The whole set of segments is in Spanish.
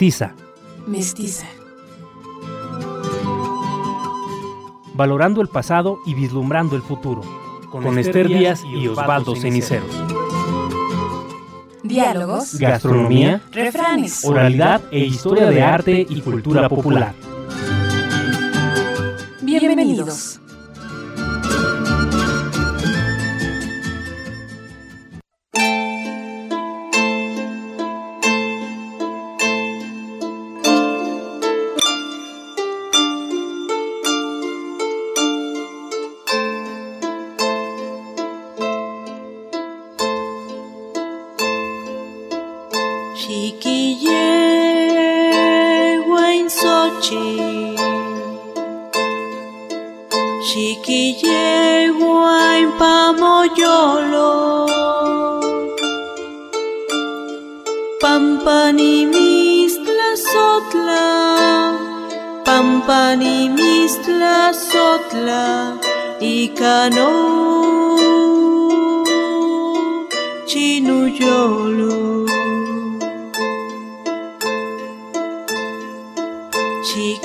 Mestiza. Mestiza. Valorando el pasado y vislumbrando el futuro. Con, Esther Díaz y Osvaldo Ceniceros. Diálogos, Gastronomía, refranes, oralidad e historia de arte y cultura popular. Bienvenidos.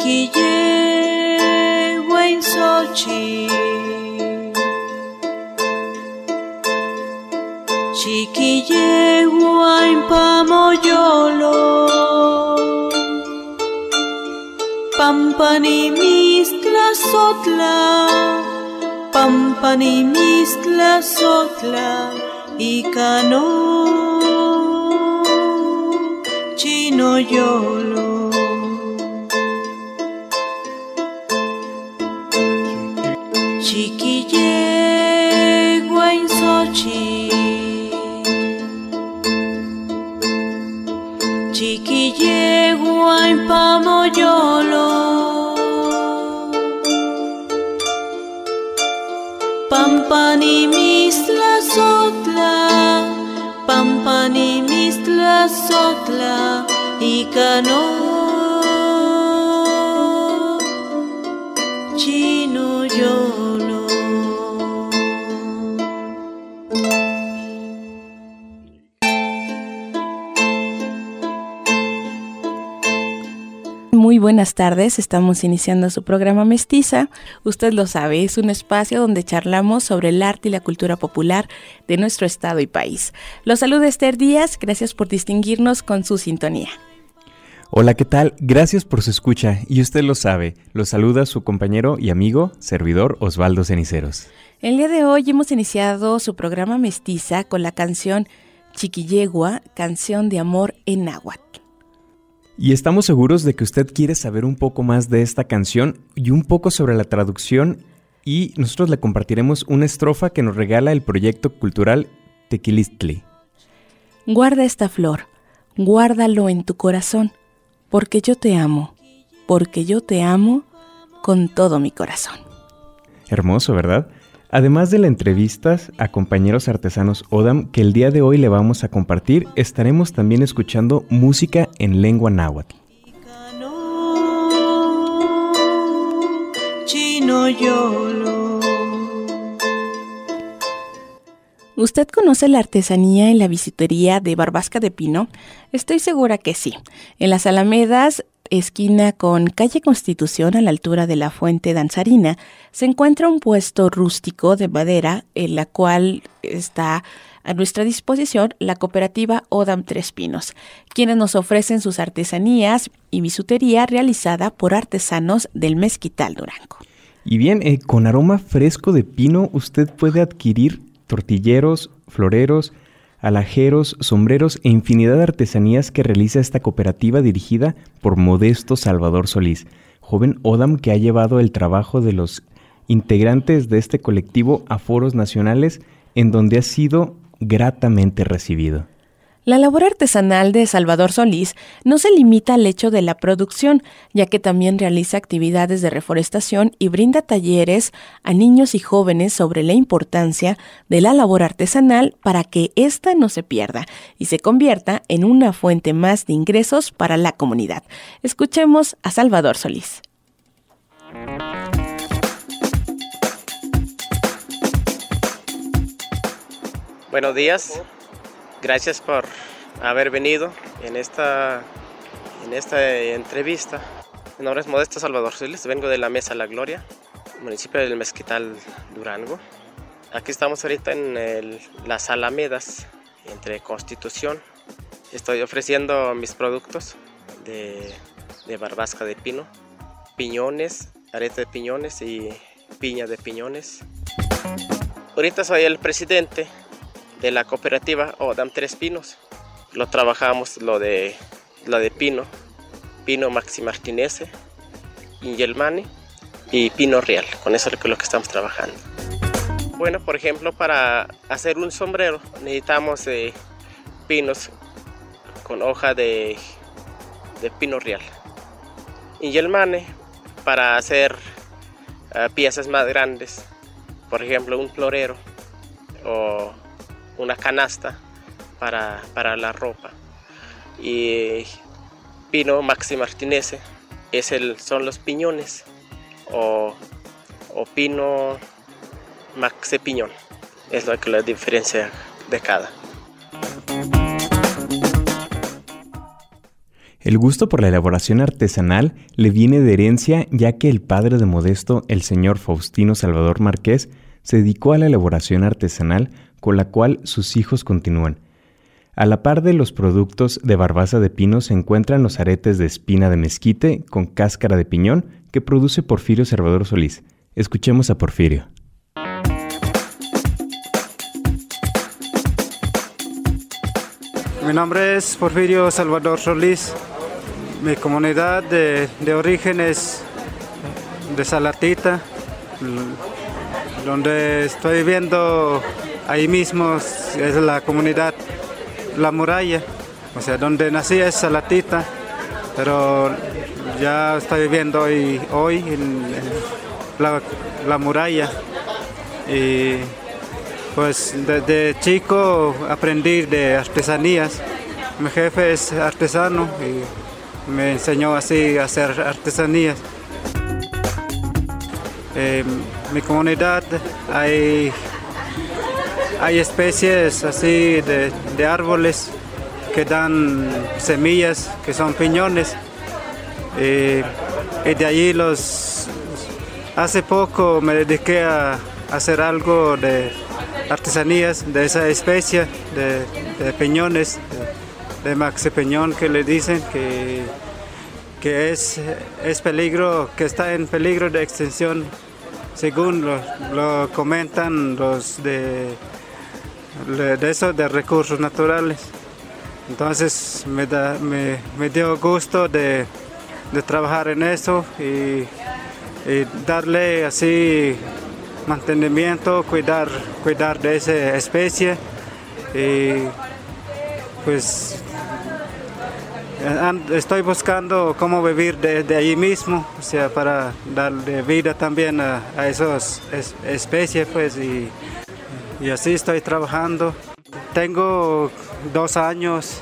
Chiquille en Sochi. Chiquille en Pamoyolo. Pampani mistla sotla. Pampani mistla sotla. Y cano. Chino yolo. Pampani mistla sotla. Pampani mistla sotla. Y cano. Buenas tardes, estamos iniciando su programa Mestiza. Usted lo sabe, es un espacio donde charlamos sobre el arte y la cultura popular de nuestro estado y país. Los saluda Esther Díaz, gracias por distinguirnos con su sintonía. Hola, ¿qué tal? Gracias por su escucha y usted lo sabe, lo saluda su compañero y amigo, servidor Osvaldo Ceniceros. El día de hoy hemos iniciado su programa Mestiza con la canción Chiquillegua, canción de amor en náhuatl. Y estamos seguros de que usted quiere saber un poco más de esta canción y un poco sobre la traducción y nosotros le compartiremos una estrofa que nos regala el proyecto cultural Tequilistli. Guarda esta flor, guárdalo en tu corazón, porque yo te amo, porque yo te amo con todo mi corazón. Hermoso, ¿verdad? Además de las entrevistas a compañeros artesanos Odam que el día de hoy le vamos a compartir, estaremos también escuchando música en lengua náhuatl. ¿Usted conoce la artesanía en la bisutería de Barbasca de Pino? Estoy segura que sí. En las Alamedas, esquina con calle Constitución a la altura de la fuente danzarina, se encuentra un puesto rústico de madera en la cual está a nuestra disposición la cooperativa Odam Tres Pinos, quienes nos ofrecen sus artesanías y bisutería realizada por artesanos del Mezquital Durango. Y bien, eh, con aroma fresco de pino usted puede adquirir tortilleros, floreros, alajeros, sombreros e infinidad de artesanías que realiza esta cooperativa dirigida por Modesto Salvador Solís, joven Odam que ha llevado el trabajo de los integrantes de este colectivo a foros nacionales en donde ha sido gratamente recibido. La labor artesanal de Salvador Solís no se limita al hecho de la producción, ya que también realiza actividades de reforestación y brinda talleres a niños y jóvenes sobre la importancia de la labor artesanal para que ésta no se pierda y se convierta en una fuente más de ingresos para la comunidad. Escuchemos a Salvador Solís. Buenos días, gracias por haber venido en esta en esta entrevista. Mi nombre es Modesto Salvador Siles, vengo de la Mesa La Gloria, municipio del Mezquital, Durango. Aquí estamos ahorita en las Alamedas, entre Constitución. Estoy ofreciendo mis productos de, de barbasca de pino, piñones, arete de piñones y piña de piñones. Ahorita soy el presidente de la cooperativa Odam Tres Pinos. Lo trabajamos lo de, lo de pino, pino Maxi Martinese, Ingelmani y pino real. Con eso es lo que estamos trabajando. Bueno, por ejemplo, para hacer un sombrero necesitamos eh, pinos con hoja de, de pino real. Ingelmane para hacer eh, piezas más grandes, por ejemplo un florero o una canasta para, para la ropa. Y pino maxi martinese es el, son los piñones o, o pino maxi piñón. Es lo que la diferencia de cada. El gusto por la elaboración artesanal le viene de herencia ya que el padre de Modesto, el señor Faustino Salvador Márquez, se dedicó a la elaboración artesanal con la cual sus hijos continúan. A la par de los productos de barbaza de pino se encuentran los aretes de espina de mezquite con cáscara de piñón que produce Porfirio Salvador Solís. Escuchemos a Porfirio. Mi nombre es Porfirio Salvador Solís. Mi comunidad de, origen es de Salatita, donde estoy viviendo ahí mismo es la comunidad La Muralla, o sea, donde nací es Salatita, pero ya estoy viviendo hoy, hoy en, la, Muralla. Y pues desde chico aprendí de artesanías. Mi jefe es artesano y me enseñó así a hacer artesanías. En mi comunidad hay hay especies así de, árboles que dan semillas, que son piñones. y de allí los... Hace poco me dediqué a hacer algo de artesanías de esa especie de, piñones, de, maxi piñón que le dicen que, que es, es peligro, que está en peligro de extinción según lo comentan los de de eso, de recursos naturales. Entonces me, da, me, dio gusto de, de, trabajar en eso y, y, darle así mantenimiento, cuidar, cuidar de esa especie y pues estoy buscando cómo vivir de, de allí mismo, o sea, para darle vida también a, a esas especies pues y y así estoy trabajando. Tengo dos años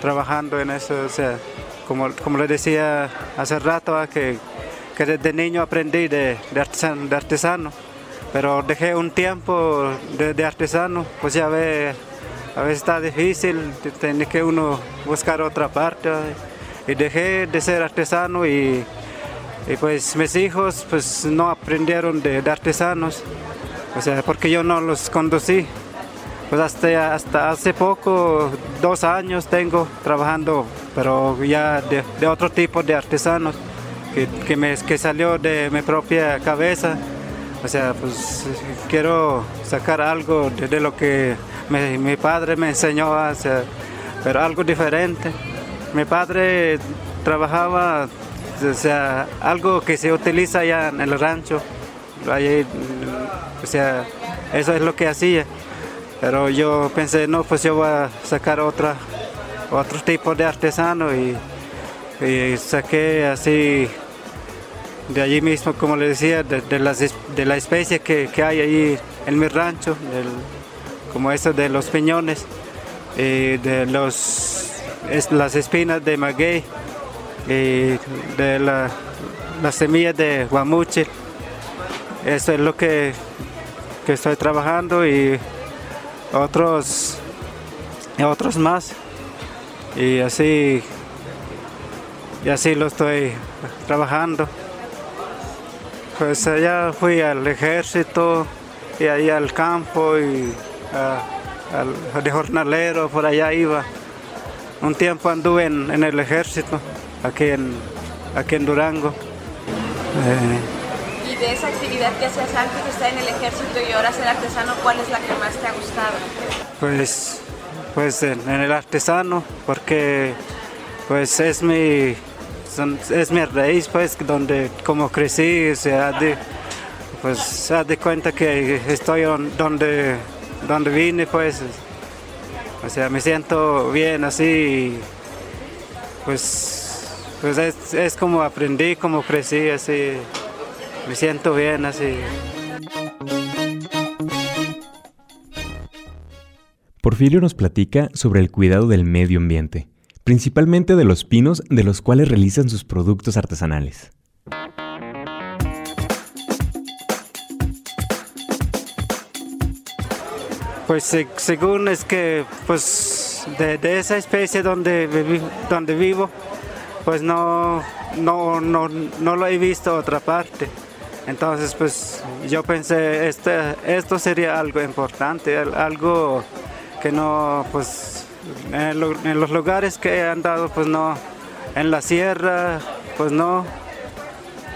trabajando en eso, o sea, como, como le decía hace rato, ah, que, que desde niño aprendí de, de, artesano, pero dejé un tiempo de, artesano, pues ya ve, a veces está difícil, tiene que uno buscar otra parte, ah, y dejé de ser artesano y, y pues mis hijos pues no aprendieron de artesanos o sea, porque yo no los conducí. Pues hasta, hasta hace poco, dos años tengo trabajando, pero ya de, otro tipo de artesanos, que, que, me, que salió de mi propia cabeza. O sea, pues quiero sacar algo de, lo que mi, padre me enseñó a hacer, pero algo diferente. Mi padre trabajaba, o sea, algo que se utiliza allá en el rancho, o sea, eso es lo que hacía. Pero yo pensé, no, pues yo voy a sacar otra, otro tipo de artesano y, saqué así de allí mismo, como le decía, de, las, de la especie que, hay allí en mi rancho, como eso de los piñones, y de los, las espinas de maguey, y de la, las semillas de guamuche. Eso es lo que, estoy trabajando y otros, otros más. Y así y así lo estoy trabajando. Pues allá fui al ejército y ahí al campo y al, de jornalero, por allá iba. Un tiempo anduve en, el ejército, aquí en, aquí en Durango. Eh, de esa actividad que hacías antes de estar en el ejército y ahora ser artesano, ¿cuál es la que más te ha gustado? Pues, pues en, el artesano, porque pues es mi, es mi raíz, pues, donde como crecí, de, pues se de cuenta que estoy donde, donde vine, pues, o sea, me siento bien así, pues, pues es, es como aprendí, como crecí, así, me siento bien así. Porfirio nos platica sobre el cuidado del medio ambiente, principalmente de los pinos de los cuales realizan sus productos artesanales. Pues según es que pues de, esa especie donde, donde vivo, pues no, no, no, no lo he visto otra parte. Entonces pues yo pensé, este, esto sería algo importante, algo que no, pues en, los lugares que he andado, pues no, en la sierra, pues no,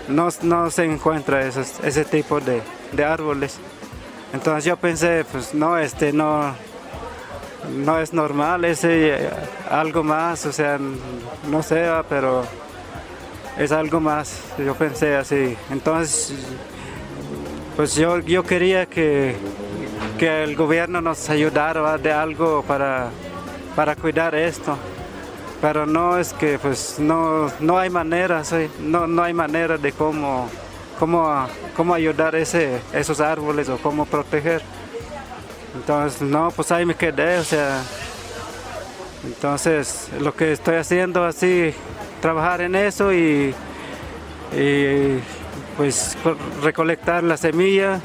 no, no se encuentra ese tipo de, de árboles. Entonces yo pensé, pues no, este no, no es normal, ese algo más, o sea, no sé, pero es algo más, yo pensé así. Entonces, pues yo, yo quería que, que el gobierno nos ayudara de algo para, para cuidar esto. Pero no es que pues no, no hay manera, no, no hay manera de cómo cómo, cómo ayudar ese, esos árboles o cómo proteger. Entonces, no, pues ahí me quedé, o sea, entonces lo que estoy haciendo así, trabajar en eso y, pues recolectar la semilla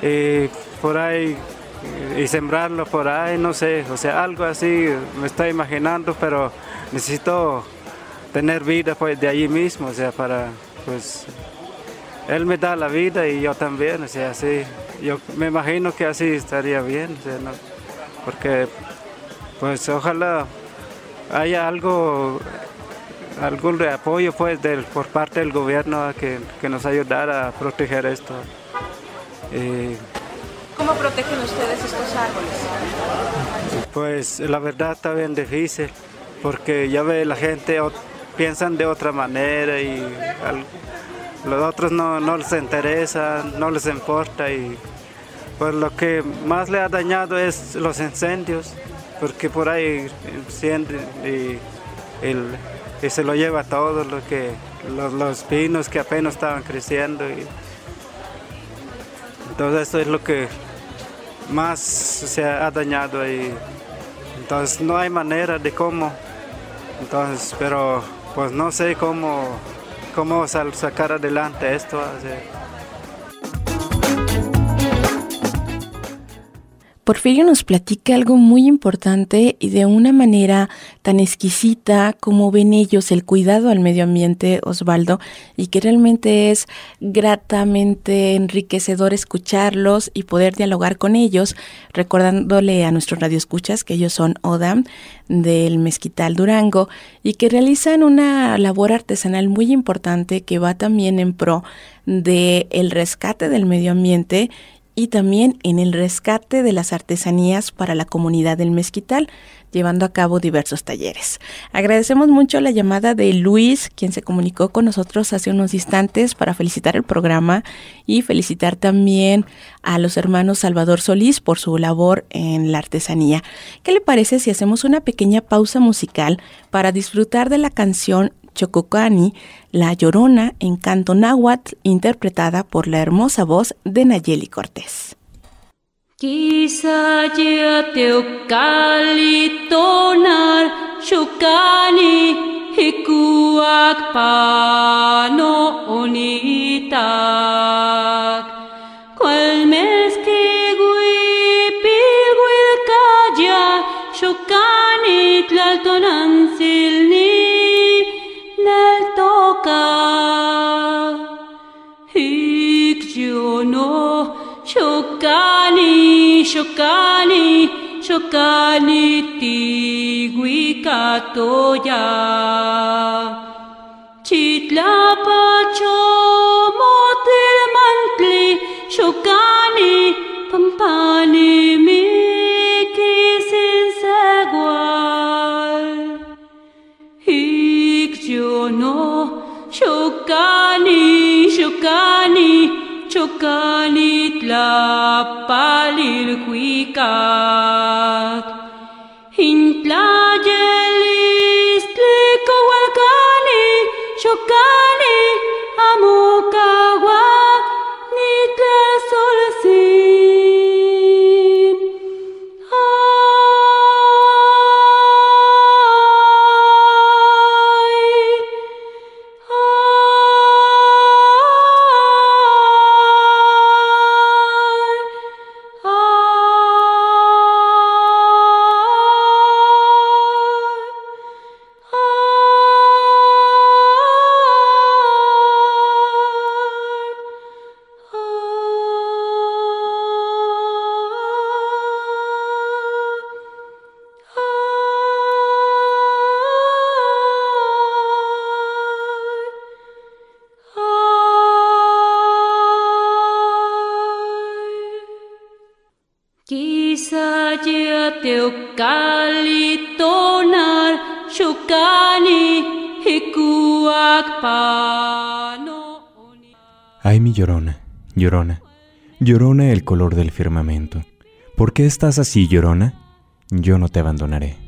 y por ahí y sembrarlo por ahí, no sé, o sea, algo así me estoy imaginando, pero necesito tener vida pues de allí mismo, o sea, para pues él me da la vida y yo también, o sea, así, yo me imagino que así estaría bien, o sea, ¿no? porque pues ojalá haya algo, algún apoyo pues del, por parte del gobierno que, que nos ayudara a proteger esto. ¿Cómo protegen ustedes estos árboles? Pues la verdad está bien difícil, porque ya ve la gente piensan de otra manera y los otros no, no les interesa, no les importa y pues lo que más le ha dañado es los incendios, porque por ahí enciende y, se lo lleva todo lo que los, pinos que apenas estaban creciendo y entonces eso es lo que más se ha dañado y entonces no hay manera de cómo entonces pero pues no sé cómo cómo sacar adelante esto. Porfirio nos platica algo muy importante y de una manera tan exquisita como ven ellos el cuidado al medio ambiente, Osvaldo, y que realmente es gratamente enriquecedor escucharlos y poder dialogar con ellos, recordándole a nuestros radioescuchas que ellos son ODAM del Mezquital Durango y que realizan una labor artesanal muy importante que va también en pro de el rescate del medio ambiente y también en el rescate de las artesanías para la comunidad del Mezquital, llevando a cabo diversos talleres. Agradecemos mucho la llamada de Luis, quien se comunicó con nosotros hace unos instantes para felicitar el programa y felicitar también a los hermanos Salvador Solís por su labor en la artesanía. ¿Qué le parece si hacemos una pequeña pausa musical para disfrutar de la canción Chococani, La Llorona en canto náhuatl, interpretada por la hermosa voz de Nayeli Cortés. Quizá ya te tonar chocani hikuak pano onitak. Shokani tigui katoya chitla pacho motil mantli shokani pampani miki sin segual ik no shokani shokani 回家。Ay, mi llorona, llorona, llorona el color del firmamento. ¿Por qué estás así, llorona? Yo no te abandonaré.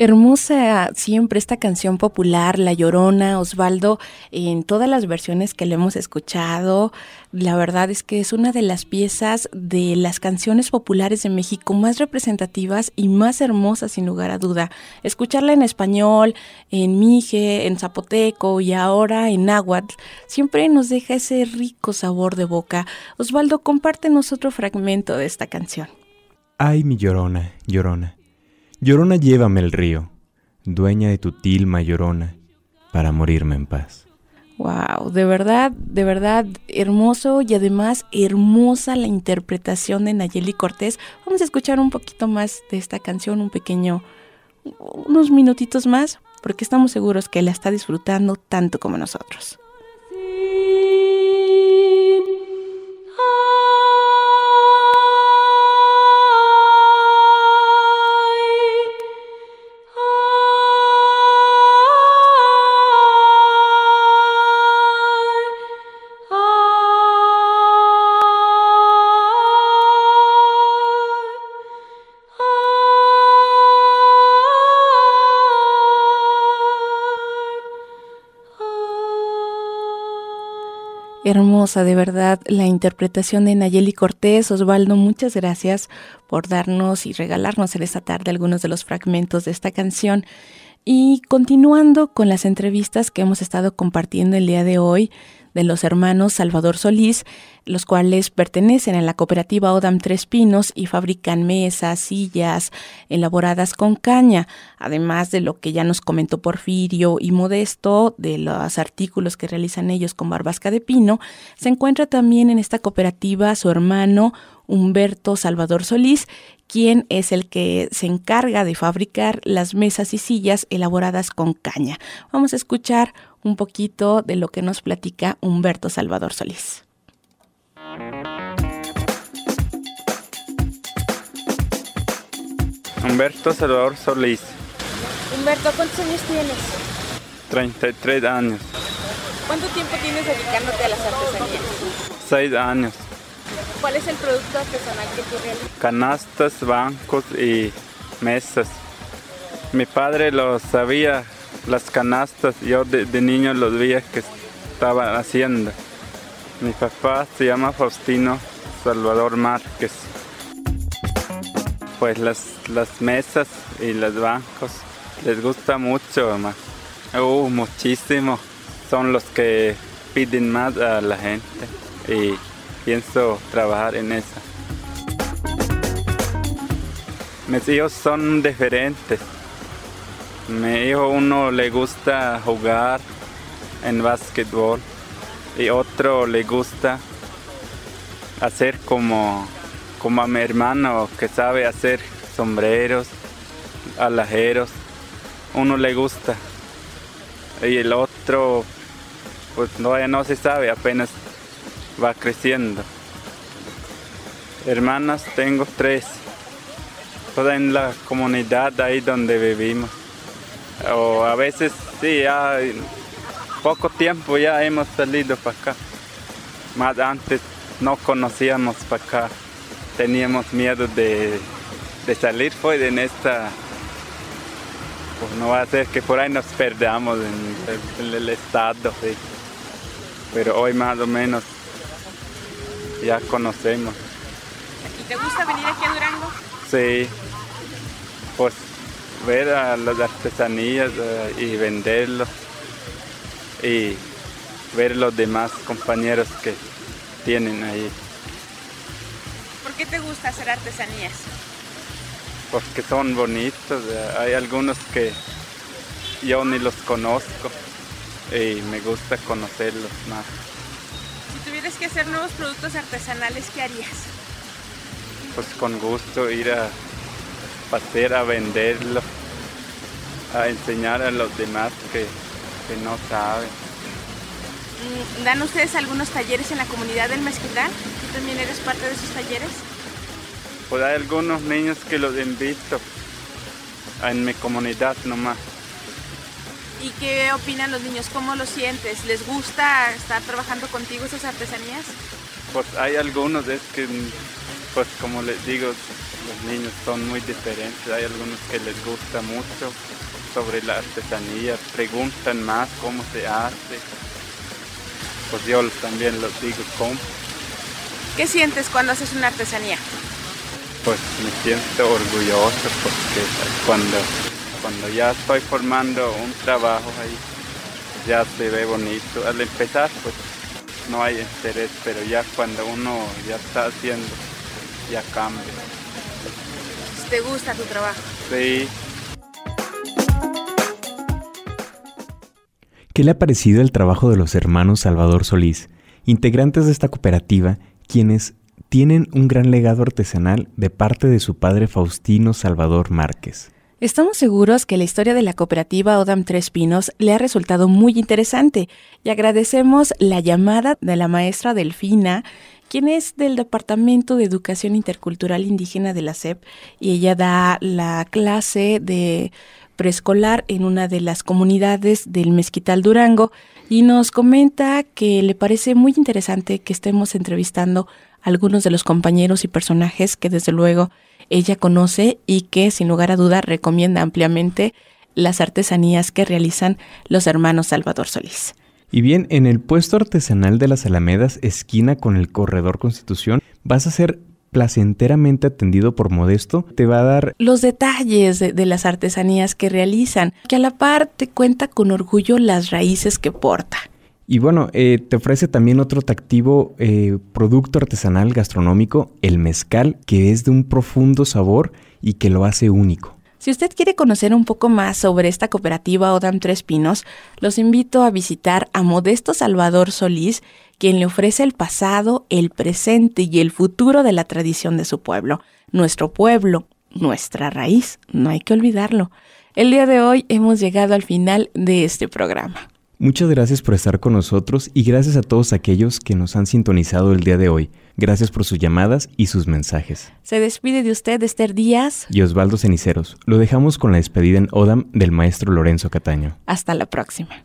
Hermosa siempre esta canción popular, La Llorona, Osvaldo, en todas las versiones que le hemos escuchado. La verdad es que es una de las piezas de las canciones populares de México más representativas y más hermosas, sin lugar a duda. Escucharla en español, en mije, en zapoteco y ahora en náhuatl, siempre nos deja ese rico sabor de boca. Osvaldo, compártenos otro fragmento de esta canción. Ay, mi llorona, llorona. Llorona, llévame el río, dueña de tu tilma llorona, para morirme en paz. Wow, de verdad, de verdad hermoso y además hermosa la interpretación de Nayeli Cortés. Vamos a escuchar un poquito más de esta canción, un pequeño, unos minutitos más, porque estamos seguros que la está disfrutando tanto como nosotros. Hermosa, de verdad, la interpretación de Nayeli Cortés. Osvaldo, muchas gracias por darnos y regalarnos en esta tarde algunos de los fragmentos de esta canción. Y continuando con las entrevistas que hemos estado compartiendo el día de hoy de los hermanos Salvador Solís, los cuales pertenecen a la cooperativa Odam Tres Pinos y fabrican mesas, sillas elaboradas con caña, además de lo que ya nos comentó Porfirio y Modesto, de los artículos que realizan ellos con barbasca de pino, se encuentra también en esta cooperativa su hermano Humberto Salvador Solís, quien es el que se encarga de fabricar las mesas y sillas elaboradas con caña. Vamos a escuchar un poquito de lo que nos platica Humberto Salvador Solís. Humberto Salvador Solís, Humberto, ¿cuántos años tienes? 33 años, ¿Cuánto tiempo tienes dedicándote a las artesanías? 6 años, ¿Cuál es el producto artesanal que tú realizas? canastas, bancos y mesas. Mi padre lo sabía, las canastas, yo de, de niño los veía que estaban haciendo. Mi papá se llama Faustino Salvador Márquez. Pues las, las mesas y los bancos les gusta mucho, mamá. Uh, muchísimo. Son los que piden más a la gente y pienso trabajar en eso. Mis hijos son diferentes. Mi hijo uno le gusta jugar en básquetbol y otro le gusta hacer como como a mi hermano que sabe hacer sombreros, alajeros, uno le gusta y el otro pues no, se sabe, apenas va creciendo. Hermanas tengo tres, todas en la comunidad ahí donde vivimos. O a veces sí, ya poco tiempo ya hemos salido para acá. Más antes no conocíamos para acá, teníamos miedo de, salir pues en esta pues no va a ser que por ahí nos perdamos en el, estado, pero hoy más o menos ya conocemos. ¿Y te gusta venir aquí a Durango? Sí, pues ver a las artesanías eh, y venderlos y ver los demás compañeros que tienen ahí. ¿Por qué te gusta hacer artesanías? Porque son bonitos, eh, hay algunos que yo ni los conozco y me gusta conocerlos más. Si tuvieras que hacer nuevos productos artesanales, ¿qué harías? Pues con gusto ir a pasear a venderlo, a enseñar a los demás que, que no saben. Mm, ¿Dan ustedes algunos talleres en la comunidad del Mezquital? ¿Tú también eres parte de esos talleres? Pues hay algunos niños que los visto en mi comunidad nomás. ¿Y qué opinan los niños? ¿Cómo lo sientes? ¿Les gusta estar trabajando contigo esas artesanías? Pues hay algunos, es que, pues como les digo, los niños son muy diferentes. Hay algunos que les gusta mucho sobre la artesanía, preguntan más cómo se hace pues yo también los digo cómo. ¿Qué sientes cuando haces una artesanía? Pues me siento orgulloso porque cuando, cuando ya estoy formando un trabajo ahí, ya se ve bonito. Al empezar, pues no hay interés, pero ya cuando uno ya está haciendo, ya cambia. ¿Te gusta tu trabajo? Sí, ¿Qué le ha parecido el trabajo de los hermanos Salvador Solís, integrantes de esta cooperativa, quienes tienen un gran legado artesanal de parte de su padre Faustino Salvador Márquez? Estamos seguros que la historia de la cooperativa Odam Tres Pinos le ha resultado muy interesante y agradecemos la llamada de la maestra Delfina, quien es del Departamento de Educación Intercultural Indígena de la SEP y ella da la clase de preescolar en una de las comunidades del Mezquital Durango y nos comenta que le parece muy interesante que estemos entrevistando a algunos de los compañeros y personajes que desde luego ella conoce y que sin lugar a duda recomienda ampliamente las artesanías que realizan los hermanos Salvador Solís. Y bien, en el puesto artesanal de las Alamedas, esquina con el Corredor Constitución, vas a ser placenteramente atendido por Modesto, te va a dar los detalles de, las artesanías que realizan, que a la par te cuenta con orgullo las raíces que porta. Y bueno, eh, te ofrece también otro atractivo eh, producto artesanal gastronómico, el mezcal, que es de un profundo sabor y que lo hace único. Si usted quiere conocer un poco más sobre esta cooperativa Odam Tres Pinos, los invito a visitar a Modesto Salvador Solís, quien le ofrece el pasado, el presente y el futuro de la tradición de su pueblo. Nuestro pueblo, nuestra raíz, no hay que olvidarlo. El día de hoy hemos llegado al final de este programa. Muchas gracias por estar con nosotros y gracias a todos aquellos que nos han sintonizado el día de hoy. Gracias por sus llamadas y sus mensajes. Se despide de usted Esther Díaz y Osvaldo Ceniceros. Lo dejamos con la despedida en Odam del maestro Lorenzo Cataño. Hasta la próxima.